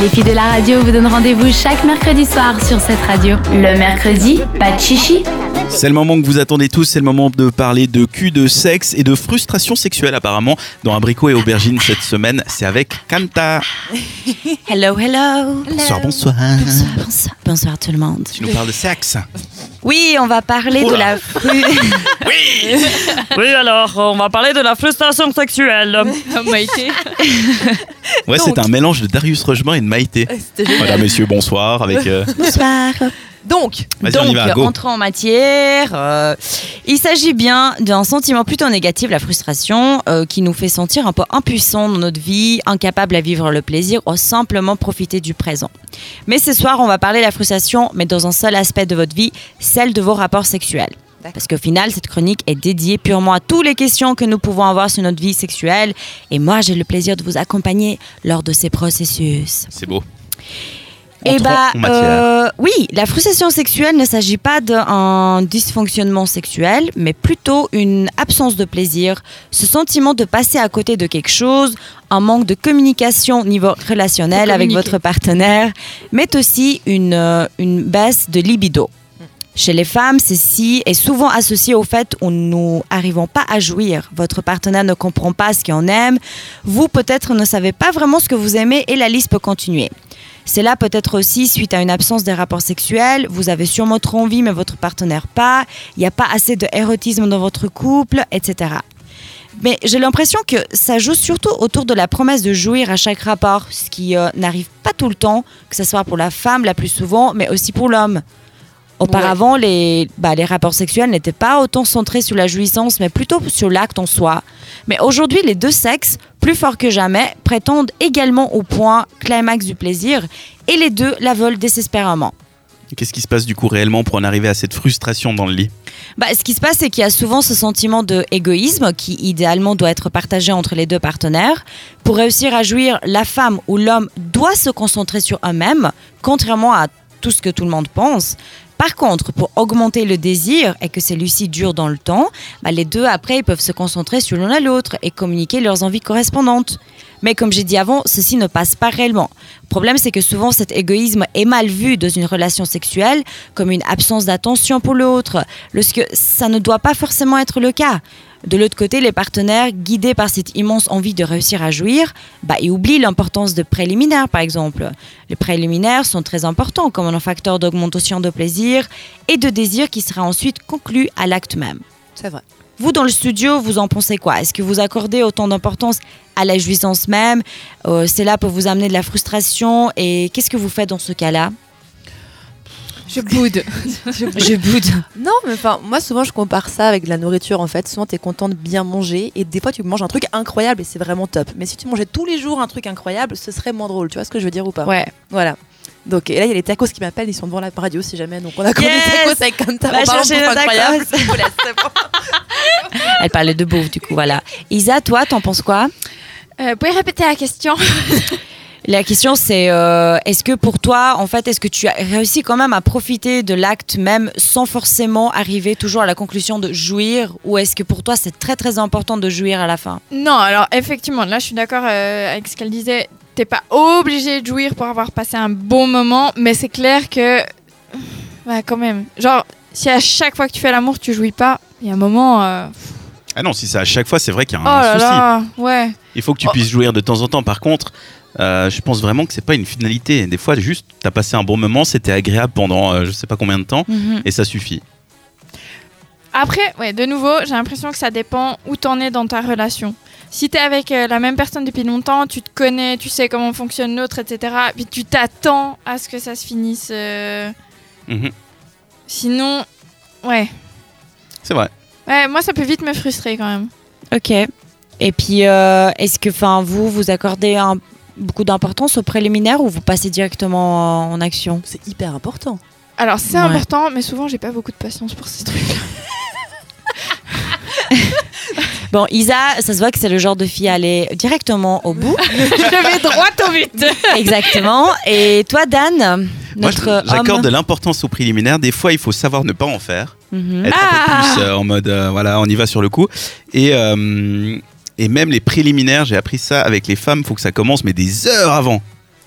Les filles de la radio vous donnent rendez-vous chaque mercredi soir sur cette radio. Le mercredi, pas de chichi. C'est le moment que vous attendez tous, c'est le moment de parler de cul, de sexe et de frustration sexuelle apparemment dans Abricot et Aubergine cette semaine. C'est avec Kanta. Hello, hello. Bonsoir, bonsoir. Bonsoir, bonsoir. Bonsoir tout le monde. Tu nous parles de sexe Oui, on va parler de la fru... Oui Oui, alors, on va parler de la frustration sexuelle. Maïté. Ouais, c'est un mélange de Darius Rochemin et de Maïté. Génial. Voilà, messieurs, bonsoir. Avec, euh, Bonsoir. Donc, Donc, va, en matière. euh, il s'agit bien d'un sentiment plutôt négatif, la frustration, euh, qui nous fait sentir un peu impuissants dans notre vie, incapables à vivre le plaisir ou simplement profiter du présent. Mais ce soir, on va parler de la frustration, mais dans un seul aspect de votre vie, celle de vos rapports sexuels. Parce qu'au final, cette chronique est dédiée purement à toutes les questions que nous pouvons avoir sur notre vie sexuelle. Et moi, j'ai le plaisir de vous accompagner lors de ces processus. C'est beau. Eh bah, euh, oui, la frustration sexuelle ne s'agit pas d'un dysfonctionnement sexuel, mais plutôt une absence de plaisir, ce sentiment de passer à côté de quelque chose, un manque de communication au niveau relationnel avec votre partenaire, mais aussi une, euh, une baisse de libido. Chez les femmes, ceci est souvent associé au fait où nous n'arrivons pas à jouir. Votre partenaire ne comprend pas ce qu'on aime. Vous, peut-être, ne savez pas vraiment ce que vous aimez et la liste peut continuer. C'est là peut-être aussi suite à une absence des rapports sexuels. Vous avez sûrement trop envie, mais votre partenaire pas. Il n'y a pas assez de érotisme dans votre couple, etc. Mais j'ai l'impression que ça joue surtout autour de la promesse de jouir à chaque rapport, ce qui euh, n'arrive pas tout le temps, que ce soit pour la femme la plus souvent, mais aussi pour l'homme. Auparavant, les, bah, les rapports sexuels n'étaient pas autant centrés sur la jouissance, mais plutôt sur l'acte en soi. Mais aujourd'hui, les deux sexes, plus forts que jamais, prétendent également au point climax du plaisir, et les deux la veulent désespérément. Qu'est-ce qui se passe du coup réellement pour en arriver à cette frustration dans le lit? Bah, ce qui se passe, c'est qu'il y a souvent ce sentiment de égoïsme qui idéalement doit être partagé entre les deux partenaires. Pour réussir à jouir, la femme ou l'homme doit se concentrer sur eux-mêmes, contrairement à tout ce que tout le monde pense. Par contre, pour augmenter le désir et que celui-ci dure dans le temps, bah, les deux après ils peuvent se concentrer sur l'un à l'autre et communiquer leurs envies correspondantes. Mais comme j'ai dit avant, ceci ne passe pas réellement. Le problème, c'est que souvent cet égoïsme est mal vu dans une relation sexuelle comme une absence d'attention pour l'autre, lorsque ça ne doit pas forcément être le cas. De l'autre côté, les partenaires, guidés par cette immense envie de réussir à jouir, bah, ils oublient l'importance de préliminaires, par exemple. Les préliminaires sont très importants comme un facteur d'augmentation de plaisir et de désir qui sera ensuite conclu à l'acte même. c'est vrai. Vous, dans le studio, vous en pensez quoi? Est-ce que vous accordez autant d'importance à la jouissance même? Euh, Cela peut vous amener de la frustration Et qu'est-ce que vous faites dans ce cas-là? Je boude. Je boude. non, mais enfin, moi souvent je compare ça avec la nourriture en fait. Souvent t'es content de bien manger et des fois tu manges un truc incroyable et c'est vraiment top. Mais si tu mangeais tous les jours un truc incroyable, ce serait moins drôle. Tu vois ce que je veux dire ou pas? Ouais. Voilà. Donc, et là, il y a les tacos qui m'appellent, ils sont devant la radio si jamais. Donc, on a commandé Yes des tacos avec Kanta. Parlant de incroyable. vous. Elle parlait de bouffe, du coup, voilà. Isa, toi, t'en penses quoi? Euh, pouvez répéter la question? La question, c'est euh, est-ce que pour toi, en fait, est-ce que tu as réussi quand même à profiter de l'acte même sans forcément arriver toujours à la conclusion de jouir Ou est-ce que pour toi, c'est très très important de jouir à la fin? Non, alors effectivement, là je suis d'accord euh, avec ce qu'elle disait. T'es pas obligé de jouir pour avoir passé un bon moment, mais c'est clair que. Ouais, quand même. Genre, si à chaque fois que tu fais l'amour, tu jouis pas, il y a un moment. euh, Ah non, si c'est à chaque fois, c'est vrai qu'il y a Oh un là souci. là, ouais. Il faut que tu Oh. puisses jouir de temps en temps. Par contre, euh, je pense vraiment que c'est pas une finalité. Des fois, juste, t'as passé un bon moment, c'était agréable pendant euh, je sais pas combien de temps, et ça suffit. Après, ouais, de nouveau, j'ai l'impression que ça dépend où t'en es dans ta relation. Si t'es avec euh, la même personne depuis longtemps, tu te connais, tu sais comment fonctionne l'autre, etc. Puis tu t'attends à ce que ça se finisse. euh, Mhm. Sinon, ouais. C'est vrai. Ouais, moi ça peut vite me frustrer quand même. Ok. Et puis, euh, est-ce que enfin, vous, vous accordez un- beaucoup d'importance au préliminaire ou vous passez directement en action C'est hyper important. Alors c'est Ouais. important, mais souvent j'ai pas beaucoup de patience pour ces trucs. Bon, Isa, ça se voit que c'est le genre de fille à aller directement au bout. Je vais droit au but. Exactement. Et toi, Dan, notre j'accorde homme. de l'importance au préliminaire. Des fois, il faut savoir ne pas en faire. Mhm. Être un Ah peu plus euh, en mode, euh, voilà, on y va sur le coup. Et, euh, et même les préliminaires, j'ai appris ça avec les femmes, faut que ça commence, mais des heures avant.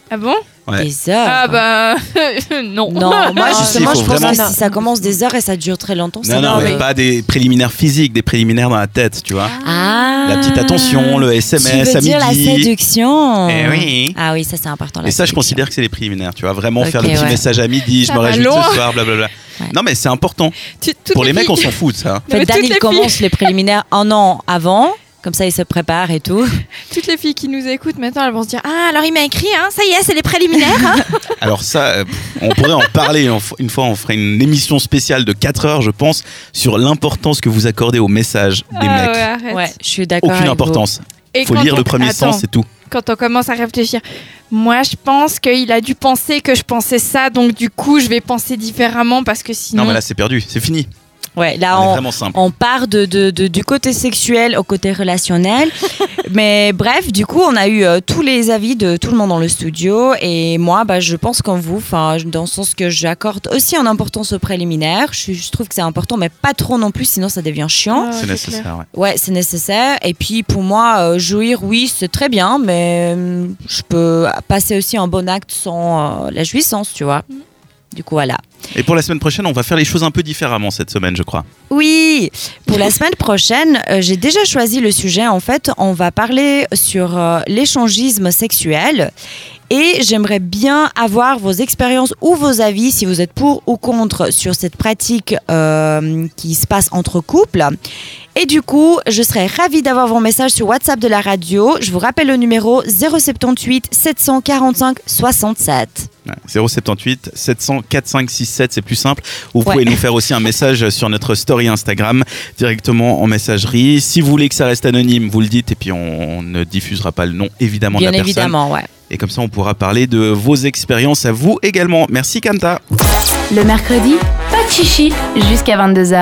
Ah bon? Ouais. Des heures. Ah bah non. Non, moi Si, justement, si, je pense vraiment- que si ça commence des heures et ça dure très longtemps, c'est Non, non, non, mais pas des préliminaires physiques, des préliminaires dans la tête, tu vois. Ah. La petite attention, le SMS tu veux à dire midi. la séduction. Eh oui. Ah oui, ça c'est important. la Et ça, je considère que c'est les préliminaires, tu vois. Vraiment faire le petit ouais. message à midi, je me réjouis de ce soir, blablabla. Ouais. Non, mais c'est important. Tu- Pour les mecs, filles- on s'en fout de ça. En fait, mais Dan, il commence les préliminaires un an avant. Comme ça, il se prépare et tout. Toutes les filles qui nous écoutent maintenant, elles vont se dire Ah, alors il m'a écrit, hein, ça y est, c'est les préliminaires. hein. Alors ça, euh, on pourrait en parler une fois, on ferait une émission spéciale de 4 heures, je pense, sur l'importance que vous accordez aux messages des Ah mecs. ouais, je suis d'accord. Aucune avec vous. importance. Et Faut lire on- le premier Attends, sens, c'est tout. Quand on commence à réfléchir, moi je pense qu'il a dû penser que je pensais ça, donc du coup je vais penser différemment parce que sinon. Non, mais là, c'est perdu, c'est fini. Ouais, là, On est on, vraiment simple. on part de, de- de- du côté sexuel au côté relationnel. Mais bref, du coup, on a eu euh, tous les avis de tout le monde dans le studio. Et moi, bah, je pense comme vous, dans le sens que j'accorde aussi en importance aux préliminaires. Je, je trouve que c'est important, mais pas trop non plus, sinon ça devient chiant. Ah, c'est clair. nécessaire, ouais. Ouais, c'est nécessaire. Et puis pour moi, euh, jouir, oui, c'est très bien, mais euh, je peux passer aussi un bon acte sans euh, la jouissance, tu vois. Du coup, voilà. Et pour la semaine prochaine, on va faire les choses un peu différemment cette semaine, je crois. Oui, pour la semaine prochaine, euh, j'ai déjà choisi le sujet. En fait, on va parler sur euh, l'échangisme sexuel. Et j'aimerais bien avoir vos expériences ou vos avis, si vous êtes pour ou contre, sur cette pratique euh, qui se passe entre couples. Et du coup, je serais ravie d'avoir vos messages sur WhatsApp de la radio. Je vous rappelle le numéro 078 745 67. Ouais, 078 700 4567, c'est plus simple. Vous Ouais. pouvez nous faire aussi un message sur notre story Instagram directement en messagerie. Si vous voulez que ça reste anonyme, vous le dites et puis on, on ne diffusera pas le nom évidemment Bien de la personne. évidemment, ouais. Et comme ça, on pourra parler de vos expériences à vous également. Merci Kanta. Le mercredi, pas de chichi jusqu'à 22h.